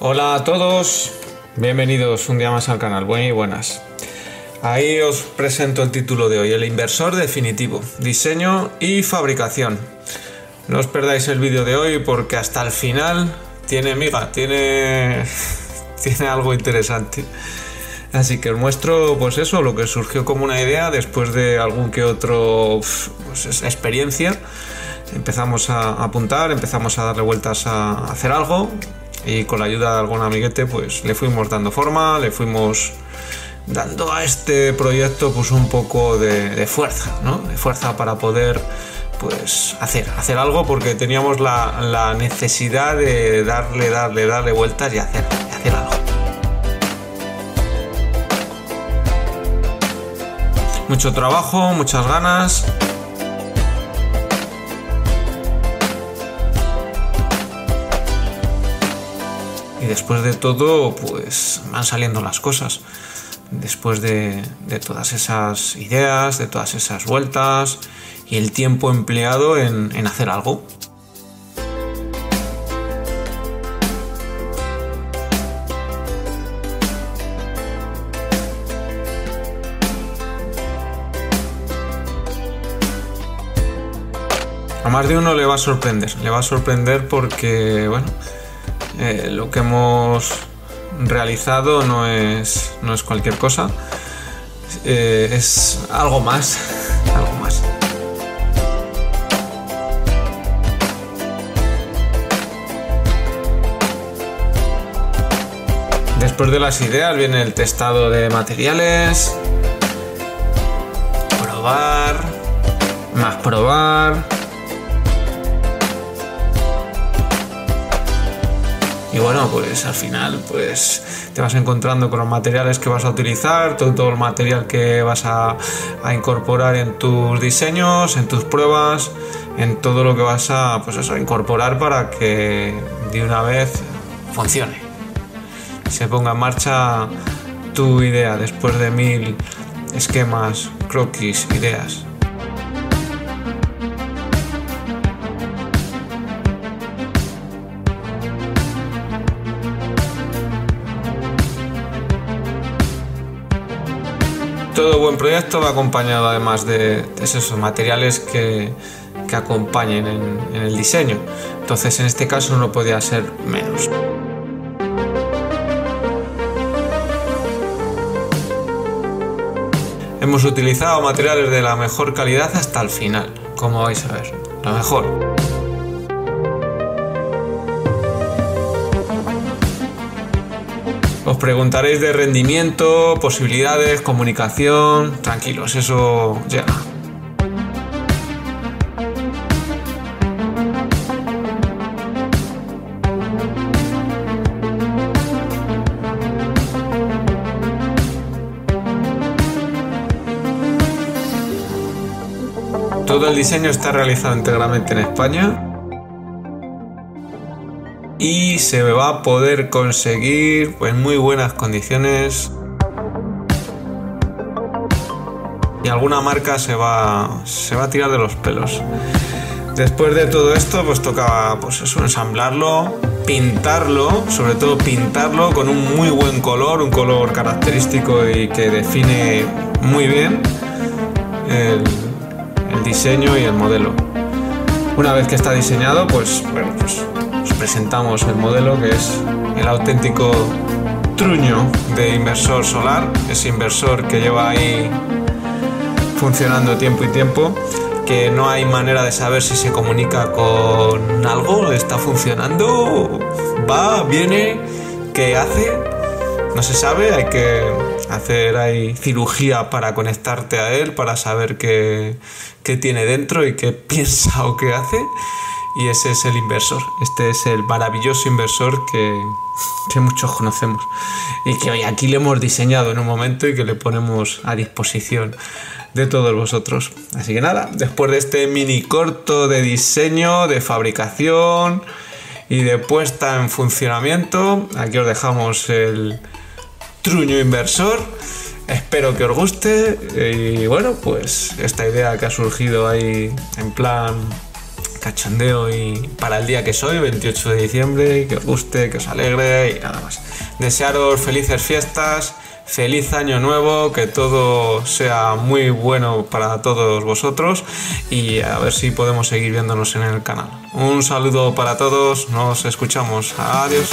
Hola a todos, bienvenidos un día más al canal, buenas y buenas. Ahí os presento el título de hoy, el inversor definitivo, diseño y fabricación. No os perdáis el vídeo de hoy porque hasta el final tiene miga, tiene, tiene algo interesante. Así que os muestro, pues eso, lo que surgió como una idea después de algún que otro pues, experiencia. Empezamos a apuntar, empezamos a darle vueltas a hacer algo y con la ayuda de algún amiguete, pues le fuimos dando forma, le fuimos dando a este proyecto pues un poco de, fuerza, ¿no? De fuerza para poder pues hacer, hacer algo porque teníamos la, la necesidad de darle, darle, darle vueltas y hacer, y hacer algo. Mucho trabajo, muchas ganas. Y después de todo, pues van saliendo las cosas. Después de, todas esas ideas, de todas esas vueltas y el tiempo empleado en hacer algo. A más de uno le va a sorprender, le va a sorprender porque, bueno, eh, lo que hemos realizado no es, no es cualquier cosa, eh, es algo más, algo más. Después de las ideas viene el testado de materiales, probar, más probar, bueno, pues al final pues te vas encontrando con los materiales que vas a utilizar, todo, el material que vas a, incorporar en tus diseños, en tus pruebas, en todo lo que vas a, pues eso, incorporar para que de una vez funcione. Se ponga en marcha tu idea después de mil esquemas, croquis, ideas. Todo buen proyecto va acompañado además de, esos materiales que, acompañen en, en, el diseño. Entonces en este caso no podía ser menos. Hemos utilizado materiales de la mejor calidad hasta el final, como vais a ver, lo mejor. Os preguntaréis de rendimiento, posibilidades, comunicación. Tranquilos, eso llega. Todo el diseño está realizado íntegramente en España y se va a poder conseguir en muy buenas condiciones y alguna marca se va, se va a tirar de los pelos. Después de todo esto, pues toca pues ensamblarlo, pintarlo, sobre todo pintarlo con un muy buen color, un color característico y que define muy bien el, el diseño y el modelo. Una vez que está diseñado, pues bueno, pues presentamos el modelo que es el auténtico truño de inversor solar, ese inversor que lleva ahí funcionando tiempo y tiempo, que no hay manera de saber si se comunica con algo, está funcionando, va, viene, qué hace, no se sabe, hay que hacer ahí cirugía para conectarte a él, para saber qué, qué tiene dentro y qué piensa o qué hace y ese es el inversor. Este es el maravilloso inversor que, muchos conocemos y que hoy aquí le hemos diseñado en un momento y que le ponemos a disposición de todos vosotros. Así que nada, después de este mini corto de diseño, de fabricación y de puesta en funcionamiento, aquí os dejamos el truño inversor. Espero que os guste y bueno, pues esta idea que ha surgido ahí en plan cachondeo y para el día que soy, 28 de diciembre, que os guste, que os alegre y nada más. Desearos felices fiestas, feliz año nuevo, que todo sea muy bueno para todos vosotros y a ver si podemos seguir viéndonos en el canal. Un saludo para todos, nos escuchamos, adiós.